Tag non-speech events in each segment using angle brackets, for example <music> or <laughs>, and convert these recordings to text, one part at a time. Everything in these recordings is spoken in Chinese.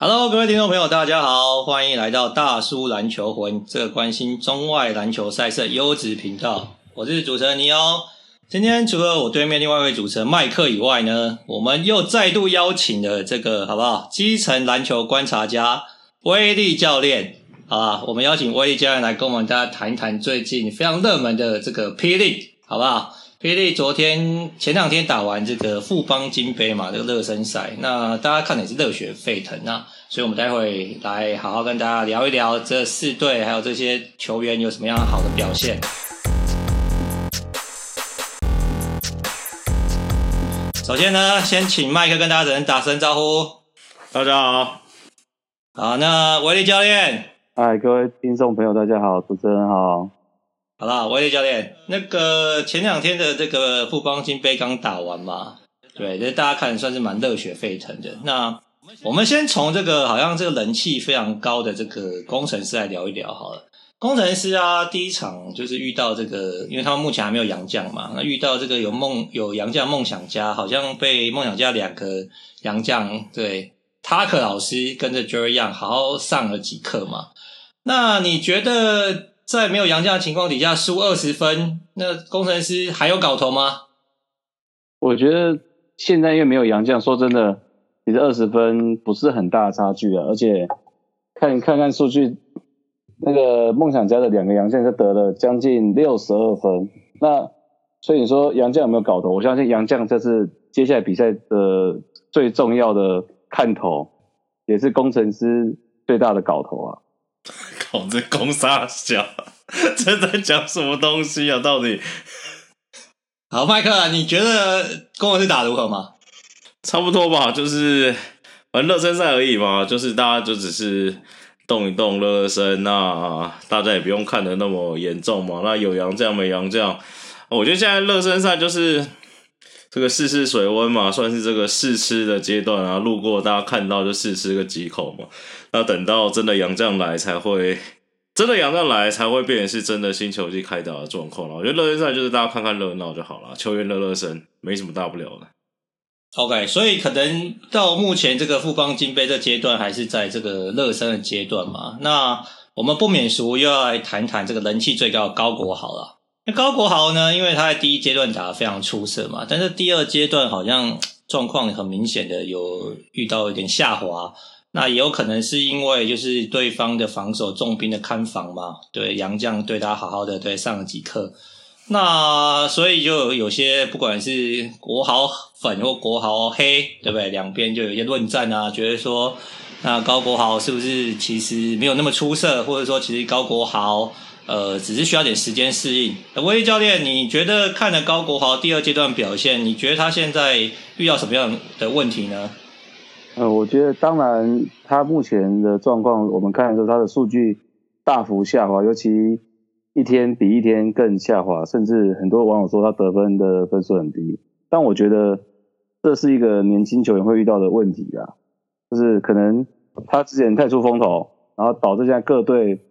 Hello，各位听众朋友，大家好，欢迎来到大叔篮球魂，这个关心中外篮球赛事优质频道。我是主持人尼欧。今天除了我对面另外一位主持人麦克以外呢，我们又再度邀请了这个好不好？基层篮球观察家威力教练，好？我们邀请威力教练来跟我们大家谈一谈最近非常热门的这个霹雳好不好？霹雳昨天前两天打完这个富邦金杯嘛，这个热身赛，那大家看的也是热血沸腾啊，所以我们待会来好好跟大家聊一聊这四队还有这些球员有什么样好的表现。首先呢，先请麦克跟大家人打声招呼。大家好，好，那威力教练，嗨，各位听众朋友，大家好，主持人好。好啦，威力教练，那个前两天的这个富邦金杯刚打完嘛，对，这大家看算是蛮热血沸腾的。那我们先从这个好像这个人气非常高的这个工程师来聊一聊好了。工程师啊，第一场就是遇到这个，因为他们目前还没有洋将嘛，那遇到这个有梦有洋将梦想家，好像被梦想家两个洋将对 Tucker 老师跟着 Jerry Young 好好上了几课嘛。那你觉得？在没有杨将的情况底下输二十分，那工程师还有搞头吗？我觉得现在因为没有杨将，说真的，其实二十分不是很大的差距啊。而且看看看数据，那个梦想家的两个洋将就得了将近六十二分。那所以你说杨将有没有搞头？我相信杨将这是接下来比赛的最重要的看头，也是工程师最大的搞头啊。搞这攻杀小，这在讲什么东西啊？到底？好，麦克，你觉得公文是打如何吗？差不多吧，就是反正热身赛而已嘛，就是大家就只是动一动热热身，那大家也不用看的那么严重嘛。那有洋将没洋将，我觉得现在热身赛就是。这个试试水温嘛，算是这个试吃的阶段啊。路过大家看到就试吃个几口嘛。那等到真的洋将来才会，真的洋将来才会变成是真的新球季开打的状况了。我觉得热身赛就是大家看看热闹就好了，球员热热身，没什么大不了的。OK，所以可能到目前这个富邦金杯这阶段还是在这个热身的阶段嘛。那我们不免俗又要来谈谈这个人气最高的高国好了。那高国豪呢？因为他在第一阶段打得非常出色嘛，但是第二阶段好像 <tsk> 状况很明显的有遇到一点下滑。那也有可能是因为就是对方的防守重兵的看防嘛，对杨将对他好好的对上了几课，那所以就有些不管是国豪粉或国豪黑，对不对？两边就有一些论战啊，觉得说那高国豪是不是其实没有那么出色，或者说其实高国豪。呃，只是需要点时间适应。威力教练，你觉得看了高国豪第二阶段表现，你觉得他现在遇到什么样的问题呢？呃，我觉得当然，他目前的状况，我们看的时候，他的数据大幅下滑，尤其一天比一天更下滑，甚至很多网友说他得分的分数很低。但我觉得这是一个年轻球员会遇到的问题啊，就是可能他之前太出风头，然后导致现在各队。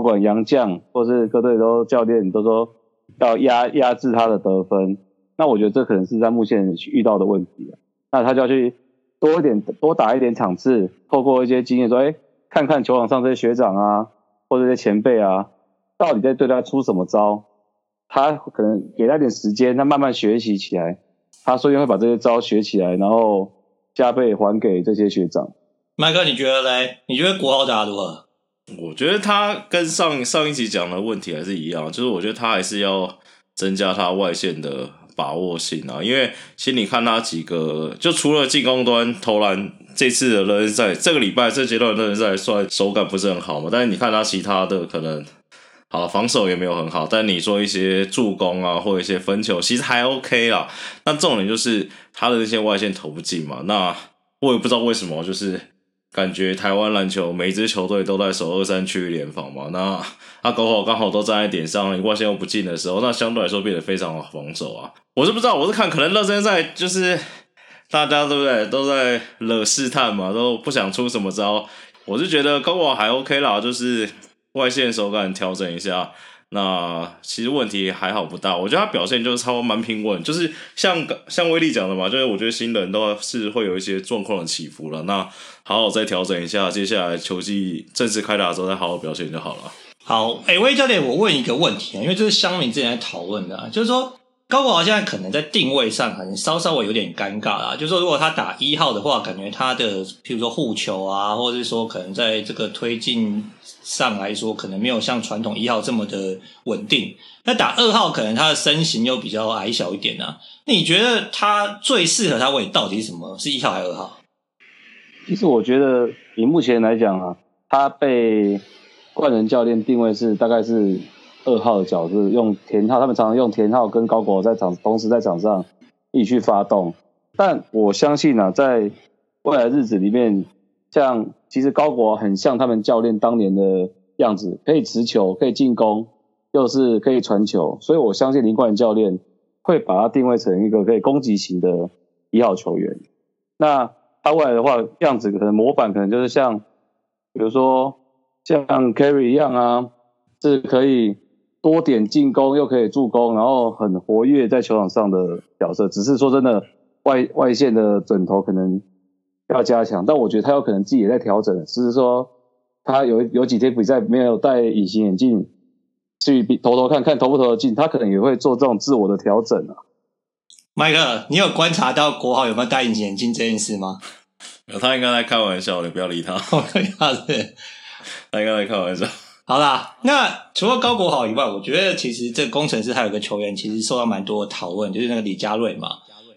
不管洋将或是各队都教练都说要压压制他的得分，那我觉得这可能是在目前遇到的问题啊。那他就要去多一点多打一点场次，透过一些经验说，哎，看看球场上这些学长啊，或者这些前辈啊，到底在对他出什么招？他可能给他点时间，他慢慢学习起来，他说不定会把这些招学起来，然后加倍还给这些学长。麦克，你觉得嘞？你觉得国豪打如何？我觉得他跟上上一集讲的问题还是一样，就是我觉得他还是要增加他外线的把握性啊，因为其实你看他几个，就除了进攻端投篮，这次的热身赛，这个礼拜这阶段的热身赛算手感不是很好嘛，但是你看他其他的可能，好防守也没有很好，但你说一些助攻啊，或一些分球，其实还 OK 啦。但重点就是他的那些外线投不进嘛，那我也不知道为什么，就是。感觉台湾篮球每一支球队都在守二三区域联防嘛，那阿狗好刚好都站在点上，外线又不进的时候，那相对来说变得非常防守啊。我是不知道，我是看可能热身赛就是大家对不对都在惹试探嘛，都不想出什么招。我是觉得高国豪还 OK 啦，就是外线手感调整一下，那其实问题还好不大，我觉得他表现就是超蛮平稳，就是像像威力讲的嘛，就是我觉得新人都是会有一些状况的起伏了，那好好再调整一下，接下来球季正式开打之后再好好表现就好了。好，哎、欸，威教练，我问一个问题啊，因为这是乡民之前在讨论的、啊，就是说。高国豪现在可能在定位上可能稍稍微有点尴尬啦，就是说如果他打一号的话，感觉他的譬如说护球啊，或者是说可能在这个推进上来说，可能没有像传统一号这么的稳定。那打二号，可能他的身形又比较矮小一点啊。你觉得他最适合他位到底是什么？是一号还是二号？其实我觉得以目前来讲啊，他被冠仁教练定位是大概是。二号的角色用田浩，他们常常用田浩跟高国在场同时在场上一起去发动，但我相信啊，在未来日子里面，像其实高国很像他们教练当年的样子，可以持球，可以进攻，又是可以传球，所以我相信林冠教练会把他定位成一个可以攻击型的一号球员。那他未来的话，样子可能模板可能就是像，比如说像 Kerry 一样啊，是可以。多点进攻又可以助攻，然后很活跃在球场上的角色，只是说真的，外外线的准头可能要加强，但我觉得他有可能自己也在调整，只是说他有有几天比赛没有戴隐形眼镜去投投看看投不投得进，他可能也会做这种自我的调整啊。麦克，你有观察到国豪有没有戴隐形眼镜这件事吗？有，他应该在开玩笑，你不要理他。对，他是，他应该在开玩笑。好啦，那除了高国豪以外，我觉得其实这个攻城狮还有一个球员，其实受到蛮多的讨论，就是那个李佳瑞嘛。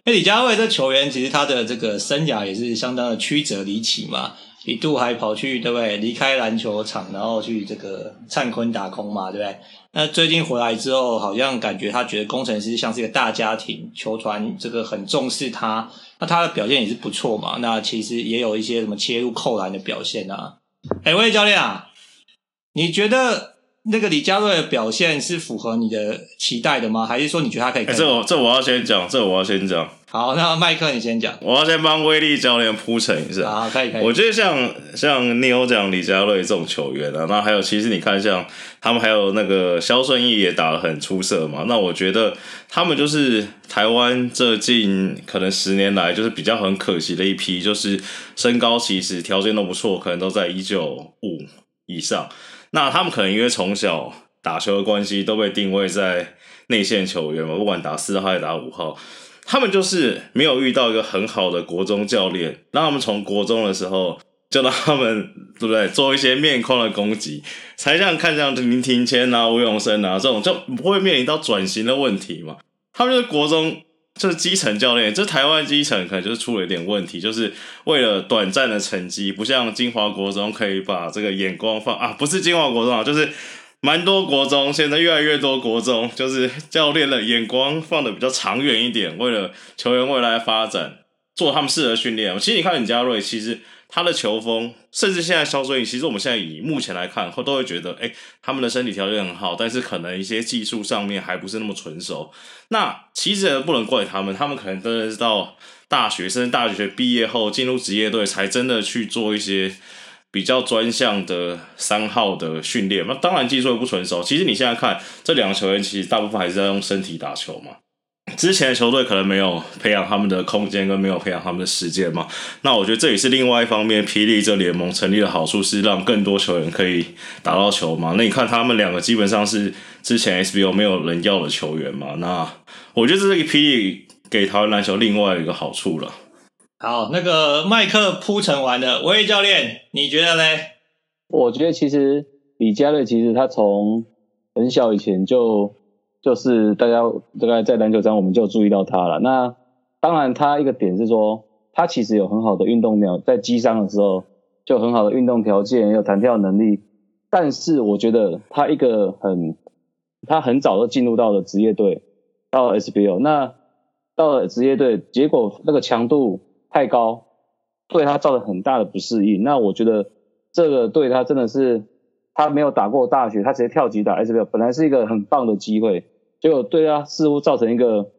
那李佳慧这球员，其实他的这个生涯也是相当的曲折离奇嘛，一度还跑去对不对？离开篮球场，然后去这个灿坤打工嘛，对不对？那最近回来之后，好像感觉他觉得工程师像是一个大家庭，球团这个很重视他，那他的表现也是不错嘛。那其实也有一些什么切入扣篮的表现啊。哎，喂教练啊。你觉得那个李佳瑞的表现是符合你的期待的吗？还是说你觉得他可以？这我这我要先讲，这我要先讲。好，那麦克你先讲。我要先帮威力教练铺陈一下。好，可以可以。我觉得像像 Neil 讲李佳瑞这种球员啊，那还有其实你看像他们还有那个萧顺义也打得很出色嘛。那我觉得他们就是台湾这近可能十年来就是比较很可惜的一批，就是身高其实条件都不错，可能都在一九五以上。那他们可能因为从小打球的关系，都被定位在内线球员嘛，不管打四号还是打五号，他们就是没有遇到一个很好的国中教练，让他们从国中的时候就让他们对不对做一些面框的攻击，才像看像林庭谦啊、吴永生啊这种，就不会面临到转型的问题嘛。他们就是国中。就是基层教练，这台湾基层可能就是出了一点问题，就是为了短暂的成绩，不像金华国中可以把这个眼光放啊，不是金华国中啊，就是蛮多国中，现在越来越多国中，就是教练的眼光放的比较长远一点，为了球员未来发展，做他们适合训练。其实你看李佳瑞，其实。他的球风，甚至现在肖顺议，其实我们现在以目前来看，会都会觉得，哎、他们的身体条件很好，但是可能一些技术上面还不是那么纯熟。那其实不能怪他们，他们可能真的是到大学生、大学毕业后进入职业队，才真的去做一些比较专项的三号的训练。那当然技术也不纯熟。其实你现在看这两个球员，其实大部分还是在用身体打球嘛。之前的球队可能没有培养他们的空间，跟没有培养他们的时间嘛。那我觉得这也是另外一方面，霹雳这联盟成立的好处是让更多球员可以打到球嘛。那你看他们两个基本上是之前 SBO 没有人要的球员嘛。那我觉得这是一个霹雳给台湾篮球另外一个好处了。好，那个麦克铺陈完了，威教练你觉得嘞？我觉得其实李佳瑞其实他从很小以前就。就是大家大概在篮球场，我们就注意到他了。那当然，他一个点是说，他其实有很好的运动量，在击伤的时候就很好的运动条件，有弹跳能力。但是我觉得他一个很，他很早就进入到了职业队，到了 SBL。那到了职业队，结果那个强度太高，对他造成很大的不适应。那我觉得这个对他真的是，他没有打过大学，他直接跳级打 SBL，本来是一个很棒的机会。结果对他似乎造成一个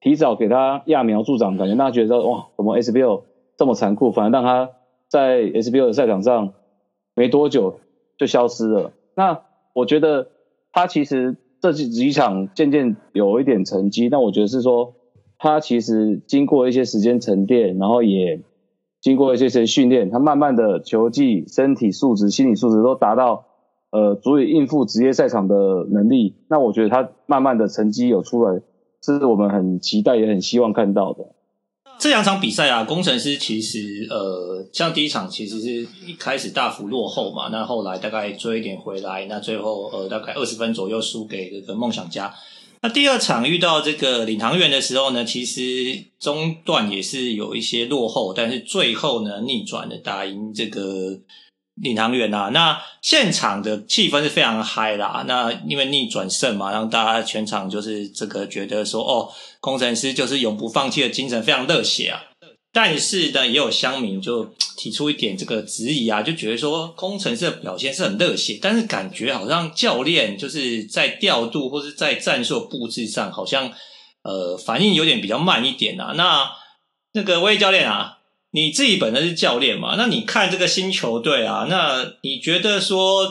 提早给他揠苗助长感觉，那他觉得哇，怎么 SBL 这么残酷，反而让他在 SBL 的赛场上没多久就消失了。那我觉得他其实这几几场渐渐有一点成绩，那我觉得是说他其实经过一些时间沉淀，然后也经过一些些训练，他慢慢的球技、身体素质、心理素质都达到呃足以应付职业赛场的能力。那我觉得他慢慢的成绩有出来，是我们很期待也很希望看到的。这两场比赛啊，工程师其实呃，像第一场其实是一开始大幅落后嘛，那后来大概追一点回来，那最后呃大概二十分左右输给这个梦想家。那第二场遇到这个领航员的时候呢，其实中段也是有一些落后，但是最后呢逆转的打赢这个。领航员啊，那现场的气氛是非常嗨啦。那因为逆转胜嘛，让大家全场就是这个觉得说，哦，工程师就是永不放弃的精神，非常热血啊。但是呢，也有乡民就提出一点这个质疑啊，就觉得说，工程师的表现是很热血，但是感觉好像教练就是在调度或是在战术布置上，好像呃反应有点比较慢一点啊。那那个魏教练啊。你自己本身是教练嘛？那你看这个新球队啊，那你觉得说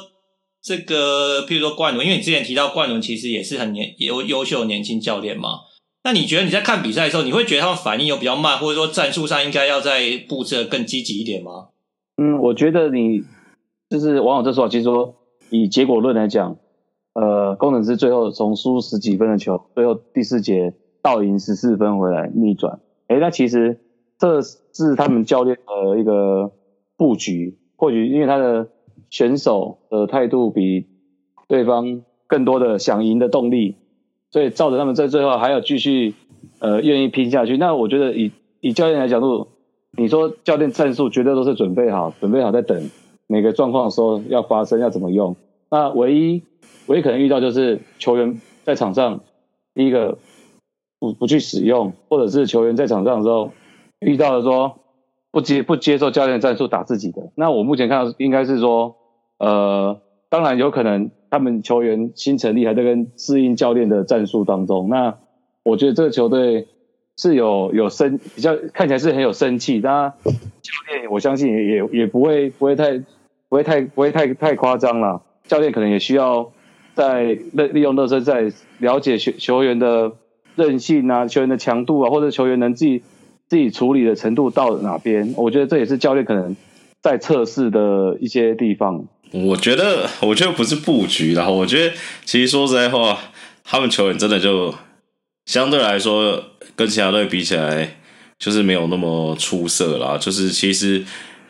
这个，譬如说冠伦，因为你之前提到冠伦其实也是很年优优秀年轻教练嘛。那你觉得你在看比赛的时候，你会觉得他们反应有比较慢，或者说战术上应该要再布置得更积极一点吗？嗯，我觉得你就是网友这说法，其实说以结果论来讲，呃，工程师最后从输十几分的球，最后第四节倒赢十四分回来逆转，诶，那其实。这是他们教练的一个布局，或许因为他的选手的态度比对方更多的想赢的动力，所以造成他们在最后还要继续呃愿意拼下去。那我觉得以以教练来角度，你说教练战术绝对都是准备好，准备好在等每个状况的时候要发生要怎么用。那唯一唯一可能遇到就是球员在场上第一个不不去使用，或者是球员在场上的时候。遇到了说不接不接受教练战术打自己的，那我目前看到应该是说，呃，当然有可能他们球员新成立还在跟适应教练的战术当中。那我觉得这个球队是有有生比较看起来是很有生气，那教练我相信也也也不会不会太不会太不会太太夸张了。教练可能也需要在利利用热身赛了解球球员的韧性啊，球员的强度啊，或者球员能自己。自己处理的程度到哪边？我觉得这也是教练可能在测试的一些地方。我觉得，我觉得不是布局，然后我觉得，其实说实在话，他们球员真的就相对来说跟其他队比起来，就是没有那么出色啦。就是其实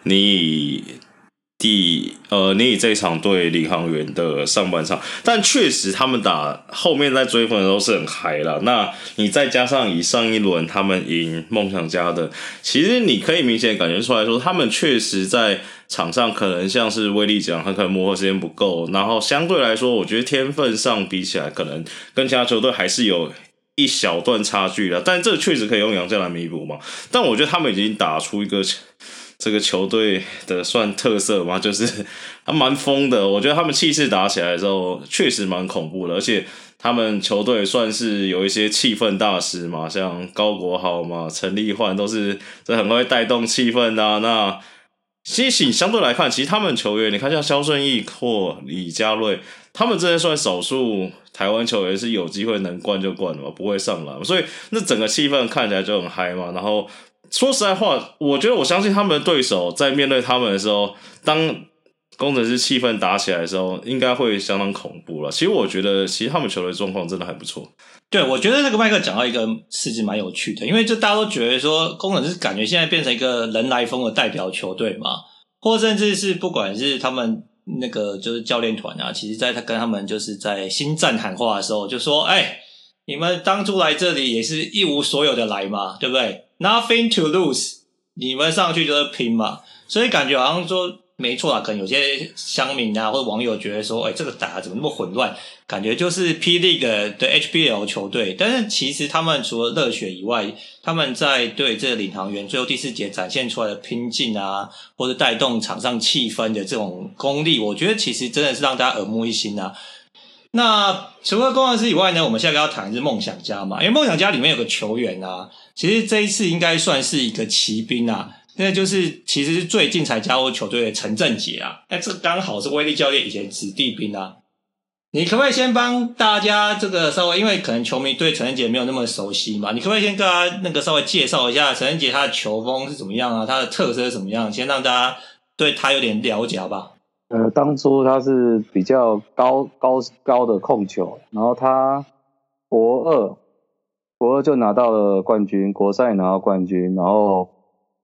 你。第呃，你以这场对领航员的上半场，但确实他们打后面在追分的时候是很嗨了。那你再加上以上一轮他们赢梦想家的，其实你可以明显感觉出来说，他们确实在场上可能像是威力讲，他可能磨合时间不够，然后相对来说，我觉得天分上比起来，可能跟其他球队还是有一小段差距的。但这确实可以用杨将来弥补嘛。但我觉得他们已经打出一个。这个球队的算特色嘛，就是 <laughs> 还蛮疯的。我觉得他们气势打起来的时候，确实蛮恐怖的。而且他们球队算是有一些气氛大师嘛，像高国豪嘛、陈立焕都是这很会带动气氛的啊。那其实相对来看，其实他们球员，你看像萧顺义或李佳瑞，他们真的算少数台湾球员是有机会能灌就灌的嘛，不会上篮。所以那整个气氛看起来就很嗨嘛，然后。说实在话，我觉得我相信他们的对手在面对他们的时候，当工程师气氛打起来的时候，应该会相当恐怖了。其实我觉得，其实他们球队状况真的还不错。对，我觉得这个麦克讲到一个事情蛮有趣的，因为就大家都觉得说，工程师感觉现在变成一个人来疯的代表球队嘛，或甚至是不管是他们那个就是教练团啊，其实在他跟他们就是在新战喊话的时候，就说：“哎，你们当初来这里也是一无所有的来嘛，对不对？” Nothing to lose，你们上去就是拼嘛，所以感觉好像说没错啊，可能有些乡民啊或者网友觉得说，哎，这个打的怎么那么混乱？感觉就是 P League 的 HBL 球队，但是其实他们除了热血以外，他们在对这个领航员最后第四节展现出来的拼劲啊，或者带动场上气氛的这种功力，我觉得其实真的是让大家耳目一新啊。那除了工程师以外呢，我们现在要谈的是梦想家嘛，因为梦想家里面有个球员啊，其实这一次应该算是一个奇兵啊，那就是其实是最近才加入球队的陈振杰啊，那这刚好是威力教练以前子弟兵啊。你可不可以先帮大家这个稍微，因为可能球迷对陈振杰没有那么熟悉嘛，你可不可以先跟他那个稍微介绍一下陈振杰他的球风是怎么样啊？他的特色是怎么样？先让大家对他有点了解好不好？呃，当初他是比较高高高的控球，然后他国二国二就拿到了冠军，国三也拿到冠军，然后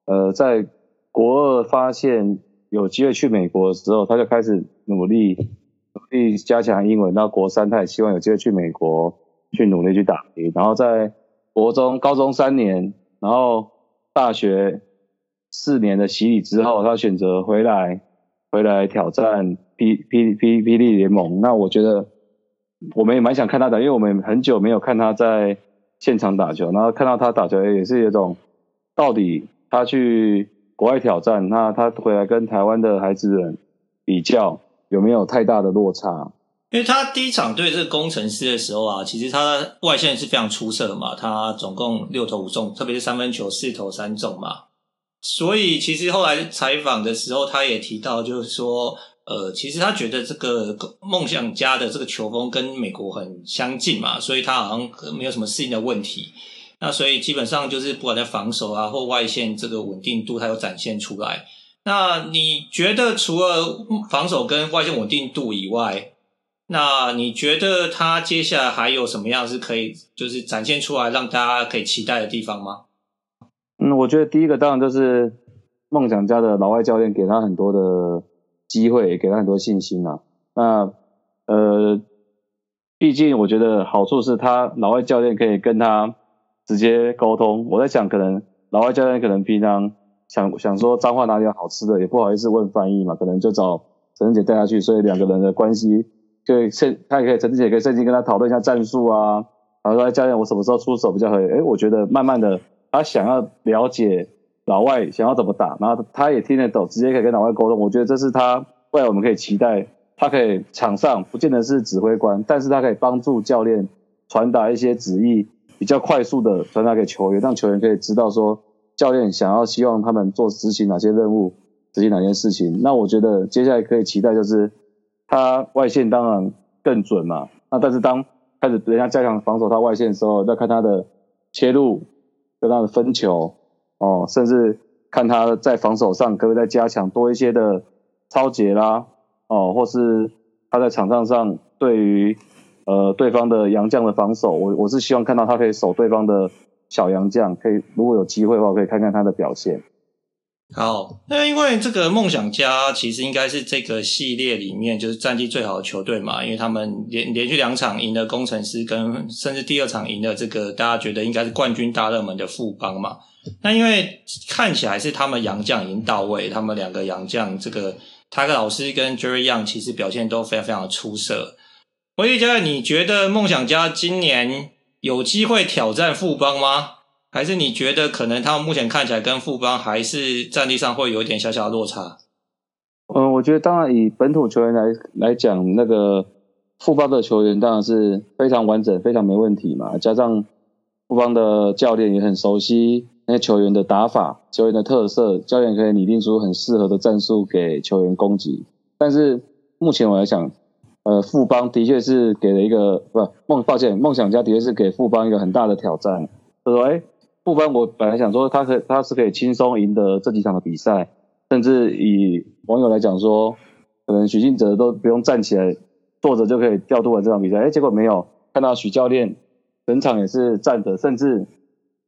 呃在国二发现有机会去美国的时候，他就开始努力。努力加强英文，到国三他也希望有机会去美国去努力去打拼，然后在国中、高中三年，然后大学四年的洗礼之后，他选择回来回来挑战霹霹霹霹雳联盟。那我觉得我们也蛮想看他的，因为我们很久没有看他在现场打球，然后看到他打球也是有种到底他去国外挑战，那他回来跟台湾的孩子们比较。有没有太大的落差？因为他第一场对这个攻城狮的时候啊，其实他外线是非常出色的嘛，他总共六投五中，特别是三分球四投三中嘛。所以其实后来采访的时候，他也提到，就是说，呃，其实他觉得这个梦想家的这个球风跟美国很相近嘛，所以他好像没有什么适应的问题。那所以基本上就是不管在防守啊或外线这个稳定度，他有展现出来。那你觉得除了防守跟外线稳定度以外，那你觉得他接下来还有什么样是可以就是展现出来让大家可以期待的地方吗？嗯，我觉得第一个当然就是梦想家的老外教练给他很多的机会，给他很多信心啊。那呃，毕竟我觉得好处是他老外教练可以跟他直接沟通。我在想，可能老外教练可能平常。想想说彰化哪里有好吃的，也不好意思问翻译嘛，可能就找陈振杰带他去，所以两个人的关系就圣，他也可以陈振杰可以趁机跟他讨论一下战术啊，然后说教练我什么时候出手比较合理？诶，我觉得慢慢的他想要了解老外想要怎么打，然后他也听得懂，直接可以跟老外沟通。我觉得这是他未来我们可以期待，他可以场上不见得是指挥官，但是他可以帮助教练传达一些旨意，比较快速的传达给球员，让球员可以知道说。教练想要希望他们做执行哪些任务，执行哪件事情？那我觉得接下来可以期待就是他外线当然更准嘛。那但是当开始人家加强防守他外线的时候，要看他的切入，跟他的分球哦，甚至看他在防守上可不可以再加强多一些的超截啦哦，或是他在场上上对于呃对方的洋将的防守，我我是希望看到他可以守对方的。小洋将可以，如果有机会的话，可以看看他的表现。好，那因为这个梦想家其实应该是这个系列里面就是战绩最好的球队嘛，因为他们连连续两场赢了工程师，跟甚至第二场赢了这个大家觉得应该是冠军大热门的富邦嘛。那因为看起来是他们洋将已经到位，他们两个洋将这个塔克老师跟 Jerry Young 其实表现都非常非常的出色。威力教练，你觉得梦想家今年？有机会挑战富邦吗？还是你觉得可能他们目前看起来跟富邦还是战力上会有一点小小的落差？嗯，我觉得当然以本土球员来来讲，那个富邦的球员当然是非常完整、非常没问题嘛。加上富邦的教练也很熟悉那些球员的打法、球员的特色，教练可以拟定出很适合的战术给球员攻击。但是目前我来讲，呃，富邦的确是给了一个不梦，抱歉，梦想家的确是给富邦一个很大的挑战。就说，哎，富邦我本来想说他可他是可以轻松赢得这几场的比赛，甚至以网友来讲说，可能许晋哲都不用站起来，坐着就可以调度完这场比赛。哎，结果没有，看到许教练整场也是站着，甚至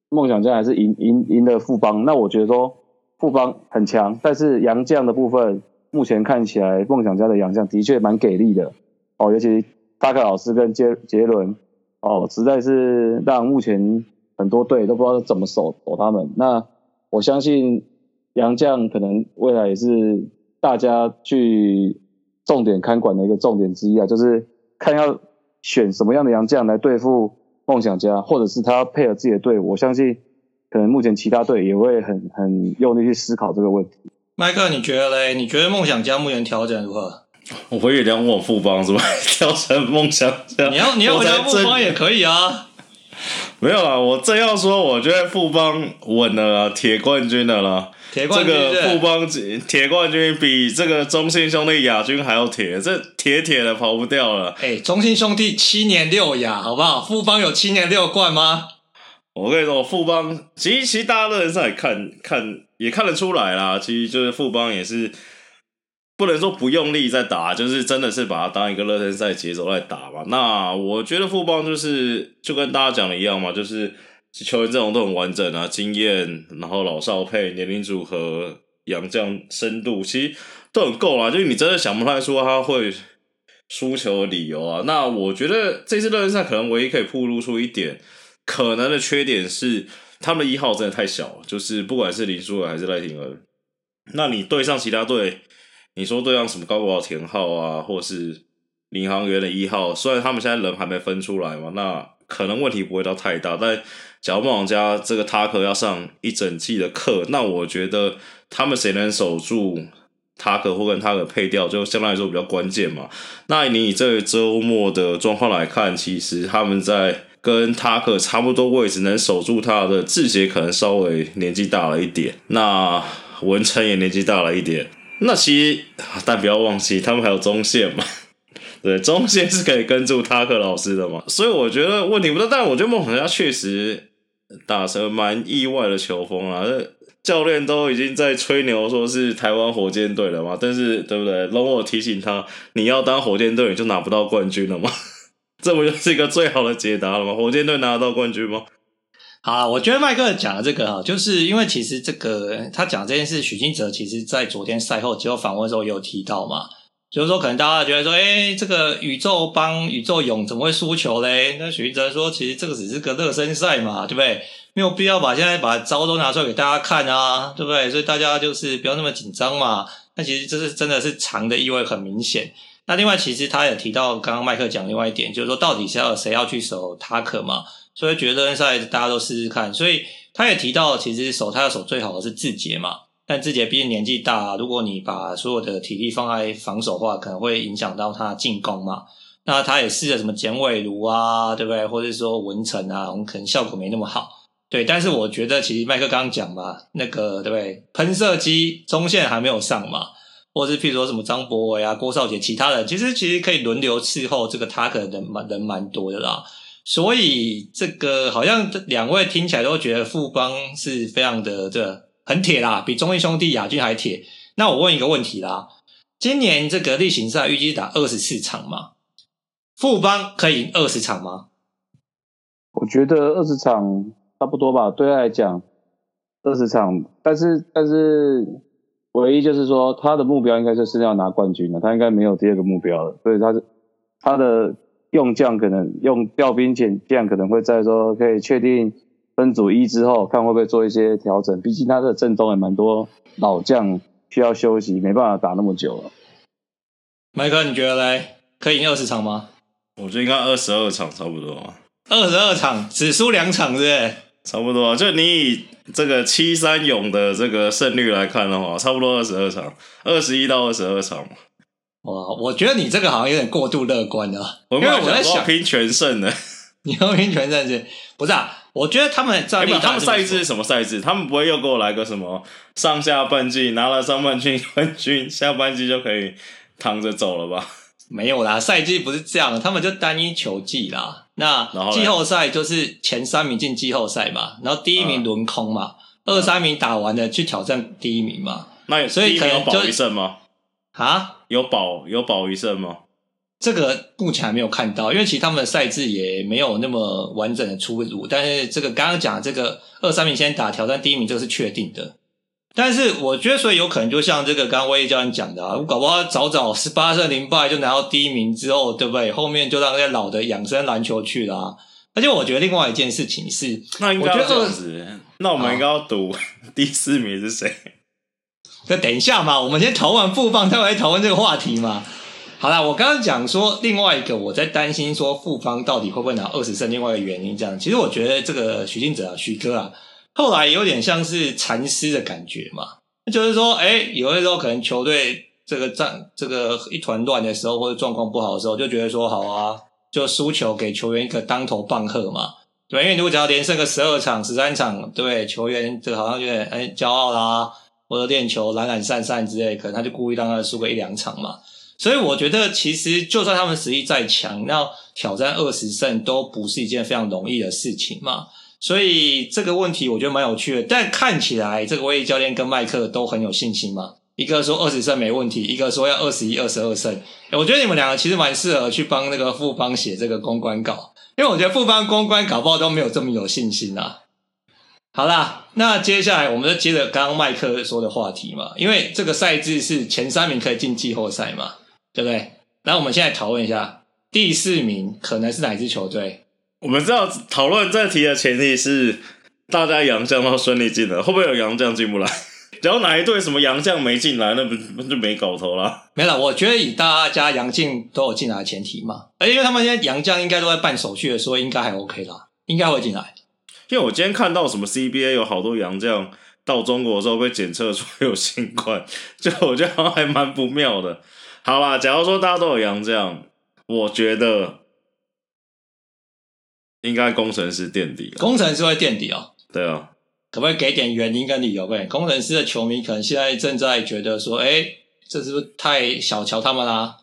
梦想家还是赢赢赢了富邦。那我觉得说富邦很强，但是杨将的部分目前看起来梦想家的杨将的确蛮给力的。哦，尤其大克老师跟杰杰伦，哦，实在是让目前很多队都不知道怎么守守他们。那我相信杨将可能未来也是大家去重点看管的一个重点之一啊，就是看要选什么样的杨将来对付梦想家，或者是他要配合自己的队伍。我相信可能目前其他队也会很很用力去思考这个问题。麦克，你觉得嘞？你觉得梦想家目前调整如何？我以为要问我富邦是吧？<laughs> 调成梦想家，你要你要回答富邦也可以啊。没有啊，我正要说，我觉得富邦稳了啦，铁冠军的啦。铁冠军这个富邦铁冠军比这个中信兄弟亚军还要铁，这铁铁的跑不掉了。哎，中信兄弟七年六亚，好不好？富邦有七年六冠吗？我跟你说，富邦其实其实大家热身赛看看也看得出来啦，其实就是富邦也是不能说不用力在打，就是真的是把它当一个热身赛节奏来打嘛。那我觉得富邦就是就跟大家讲的一样嘛，就是。球员阵容都很完整啊，经验，然后老少配，年龄组合，洋将深度，其实都很够啦。就是你真的想不太出他会输球的理由啊。那我觉得这次热身赛可能唯一可以暴露出一点可能的缺点是，他们的一号真的太小，就是不管是林书纬还是赖廷恩，那你对上其他队，你说对上什么高国豪、田浩啊，或是领航员的一号，虽然他们现在人还没分出来嘛，那可能问题不会到太大，但假如梦想家这个塔克要上一整季的课，那我觉得他们谁能守住塔克或跟塔克配调，就相对来说比较关键嘛。那你以这周末的状况来看，其实他们在跟塔克差不多位置，能守住他的志杰可能稍微年纪大了一点，那文成也年纪大了一点。那其实，但不要忘记他们还有中线嘛。<laughs> 对，中线是可以跟住塔克老师的嘛，所以我觉得问题不大。但我觉得梦想家确实。打成蛮意外的球风啊！教练都已经在吹牛，说是台湾火箭队了嘛。但是，对不对？容我提醒他，你要当火箭队，你就拿不到冠军了吗？<laughs> 这不就是一个最好的解答了吗？火箭队拿得到冠军吗？好，我觉得麦克讲的这个哈，就是因为其实这个他讲这件事，许金哲其实在昨天赛后接受访问的时候也有提到嘛。就是说，可能大家觉得说，哎、这个宇宙帮宇宙勇怎么会输球嘞？那许金哲说，其实这个只是个热身赛嘛，对不对？没有必要把现在把招都拿出来给大家看啊，对不对？所以大家就是不要那么紧张嘛。那其实这是真的是长的意味很明显。那另外，其实他也提到，刚刚麦克讲另外一点，就是说到底是要谁要去守塔克嘛？所以觉得热身赛大家都试试看。所以他也提到，其实守他要守最好的是志杰嘛。但志杰毕竟年纪大，如果你把所有的体力放在防守的话，可能会影响到他进攻嘛。那他也试了什么简伟儒啊，对不对？或者说文成啊，我们可能效果没那么好。对，但是我觉得其实麦克刚刚讲嘛，那个对不对？喷射机中线还没有上嘛，或者是譬如说什么张博伟啊、郭少杰，其他的其实其实可以轮流伺候这个他，可能人蛮人蛮多的啦。所以这个好像两位听起来都觉得富邦是非常的这。很铁啦，比中信兄弟亚军还铁。那我问一个问题啦，今年这个例行赛预计打二十四场吗？富邦可以赢二十场吗？我觉得二十场差不多吧，对他来讲二十场，但是但是唯一就是说他的目标应该就是要拿冠军了，他应该没有第二个目标了，所以他是他的用将可能用调兵遣将可能会在说可以确定。分组一之后，看会不会做一些调整。毕竟他的阵中也蛮多老将需要休息，没办法打那么久了。麦克，你觉得嘞？可以赢二十场吗？我觉得应该二十二场差不多。二十二场只输两场，是不是？差不多。就你以这个七三勇的这个胜率来看的话，差不多二十二场，二十一到二十二场。哇，我觉得你这个好像有点过度乐观了。因为我在想拼全胜呢。<laughs> 你要拼全胜是？不是啊。我觉得他们战力，他们赛制是什么赛制？他们不会又给我来个什么上下半季拿了上半季冠军，下半季就可以躺着走了吧？没有啦，赛季不是这样的，他们就单一球季啦。那季后赛就是前三名进季后赛嘛，然后第一名轮空嘛，嗯、二三名打完了去挑战第一名嘛。那所以可能有保一胜吗？啊？有保有保一胜吗？这个目前还没有看到，因为其实他们的赛制也没有那么完整的出炉。但是这个刚刚讲的这个二三名先打挑战第一名，这个是确定的。但是我觉得，所以有可能就像这个刚刚威教练讲的啊，搞不好早早十八胜零败就拿到第一名之后，对不对？后面就让那些老的养生篮球去了啊。而且我觉得另外一件事情是，那应该这样子，那我们应该要赌 <laughs> 第四名是谁？那等一下嘛，我们先投完富邦，再来讨论这个话题嘛。好啦，我刚刚讲说另外一个我在担心说复方到底会不会拿二十胜，另外一个原因这样，其实我觉得这个许晋哲啊，徐哥啊，后来有点像是禅师的感觉嘛，就是说，哎，有的时候可能球队这个战这个一团乱的时候，或者状况不好的时候，就觉得说好啊，就输球给球员一个当头棒喝嘛，对，因为如果只要连胜个十二场、十三场，对球员这个好像有点哎骄傲啦，或者练球懒懒散散之类，可能他就故意让他输个一两场嘛。所以我觉得，其实就算他们实力再强，要挑战二十胜都不是一件非常容易的事情嘛。所以这个问题我觉得蛮有趣的，但看起来这个威利教练跟麦克都很有信心嘛。一个说二十胜没问题，一个说要二十一、二十二胜。我觉得你们两个其实蛮适合去帮那个富邦写这个公关稿，因为我觉得富邦公关搞不好都没有这么有信心啊。好啦，那接下来我们就接着刚刚麦克说的话题嘛，因为这个赛制是前三名可以进季后赛嘛，对不对？那我们现在讨论一下，第四名可能是哪支球队？我们知道讨论这题的前提是大家洋将都顺利进了，会不会有洋将进不来？<laughs> 只要哪一队什么洋将没进来，那不那就没搞头了。没了，我觉得以大家洋进都有进来的前提嘛，而因为他们现在洋将应该都在办手续的，所以应该还 OK 啦，应该会进来。因为我今天看到什么 CBA 有好多洋将到中国的时候被检测出有新冠，<laughs> 就我觉得好像还蛮不妙的。好啦，假如说大家都有洋将，我觉得应该工程师垫底。工程师会垫底哦。对啊。可不可以给点原因跟理由？呗，工程师的球迷可能现在正在觉得说，哎、欸，这是不是太小瞧他们啦、啊？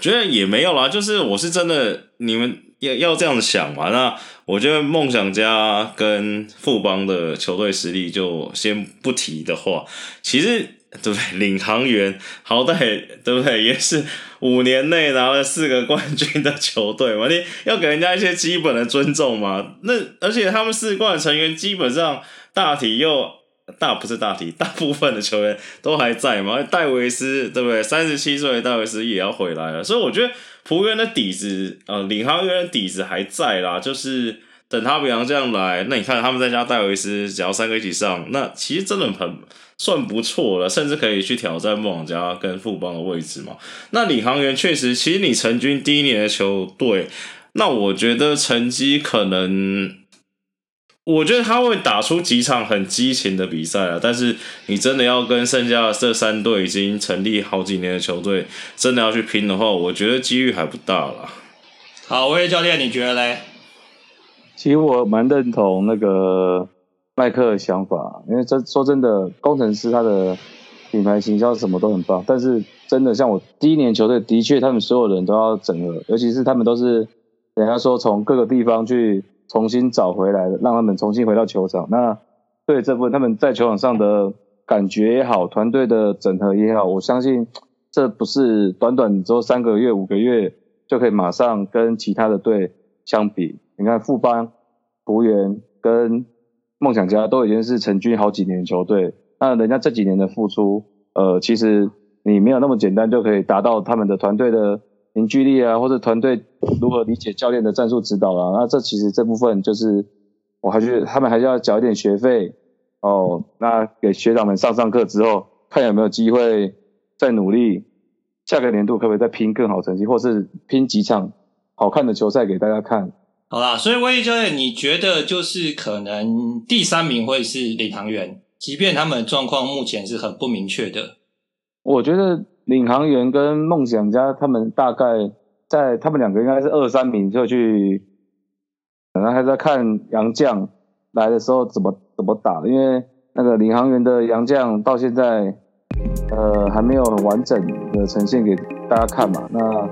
觉得也没有啦，就是我是真的，你们要要这样子想嘛。那我觉得梦想家跟富邦的球队实力就先不提的话，其实对不对？领航员好歹对不对？也是五年内拿了四个冠军的球队嘛，你要给人家一些基本的尊重嘛。那而且他们四冠成员基本上。大体又大不是大体，大部分的球员都还在嘛？戴维斯对不对？三十七岁的戴维斯也要回来了，所以我觉得服务员的底子，呃，领航员的底子还在啦。就是等他比洋将来，那你看他们在家戴维斯，只要三个一起上，那其实真的很算不错了，甚至可以去挑战梦想家跟富邦的位置嘛。那领航员确实，其实你成军第一年的球队，那我觉得成绩可能。我觉得他会打出几场很激情的比赛啊，但是你真的要跟剩下的这三队已经成立好几年的球队真的要去拼的话，我觉得几率还不大了。好，威力教练，你觉得嘞？其实我蛮认同那个麦克的想法，因为真说真的，工程师他的品牌形象什么都很棒，但是真的像我第一年球队，的确他们所有人都要整合，尤其是他们都是人家说从各个地方去。重新找回来的，让他们重新回到球场。那对这部分他们在球场上的感觉也好，团队的整合也好，我相信这不是短短只有三个月、五个月就可以马上跟其他的队相比。你看富邦、璞园跟梦想家都已经是成军好几年的球队，那人家这几年的付出，呃，其实你没有那么简单就可以达到他们的团队的。凝聚力啊，或者团队如何理解教练的战术指导啊，那这其实这部分就是，我还觉得他们还是要缴一点学费哦。那给学长们上上课之后，看有没有机会再努力，下个年度可不可以再拼更好成绩，或是拼几场好看的球赛给大家看。好啦，所以威力教练，你觉得就是可能第三名会是领航员，即便他们的状况目前是很不明确的。我觉得。领航员跟梦想家，他们大概在他们两个应该是二三名就去，可能还在看洋将来的时候怎么怎么打，因为那个领航员的洋将到现在，呃还没有很完整的呈现给大家看嘛，那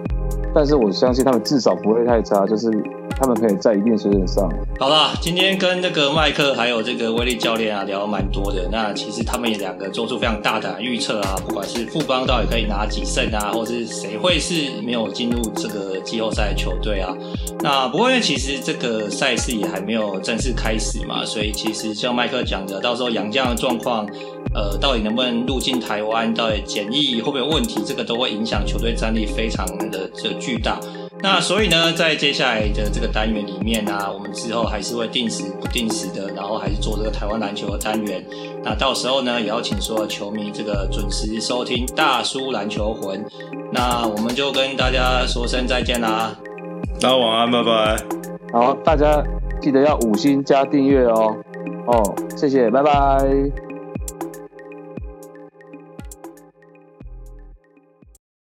但是我相信他们至少不会太差，就是。他们可以在一定水准上。好啦，今天跟那个麦克还有这个威力教练啊聊蛮多的。那其实他们也两个做出非常大胆预测啊，不管是富邦到底可以拿几胜啊，或是谁会是没有进入这个季后赛的球队啊。那不过因为其实这个赛事也还没有正式开始嘛，所以其实像麦克讲的，到时候杨将的状况，呃，到底能不能入境台湾，到底检疫会不会有问题，这个都会影响球队战力非常的这巨大。那所以呢，在接下来的这个单元里面呢、我们之后还是会定时不定时的，然后还是做这个台湾篮球的单元。那到时候呢，也要请所有球迷这个准时收听大叔篮球魂。那我们就跟大家说声再见啦，大家晚安，拜拜。好，大家记得要五星加订阅哦。哦，谢谢，拜拜。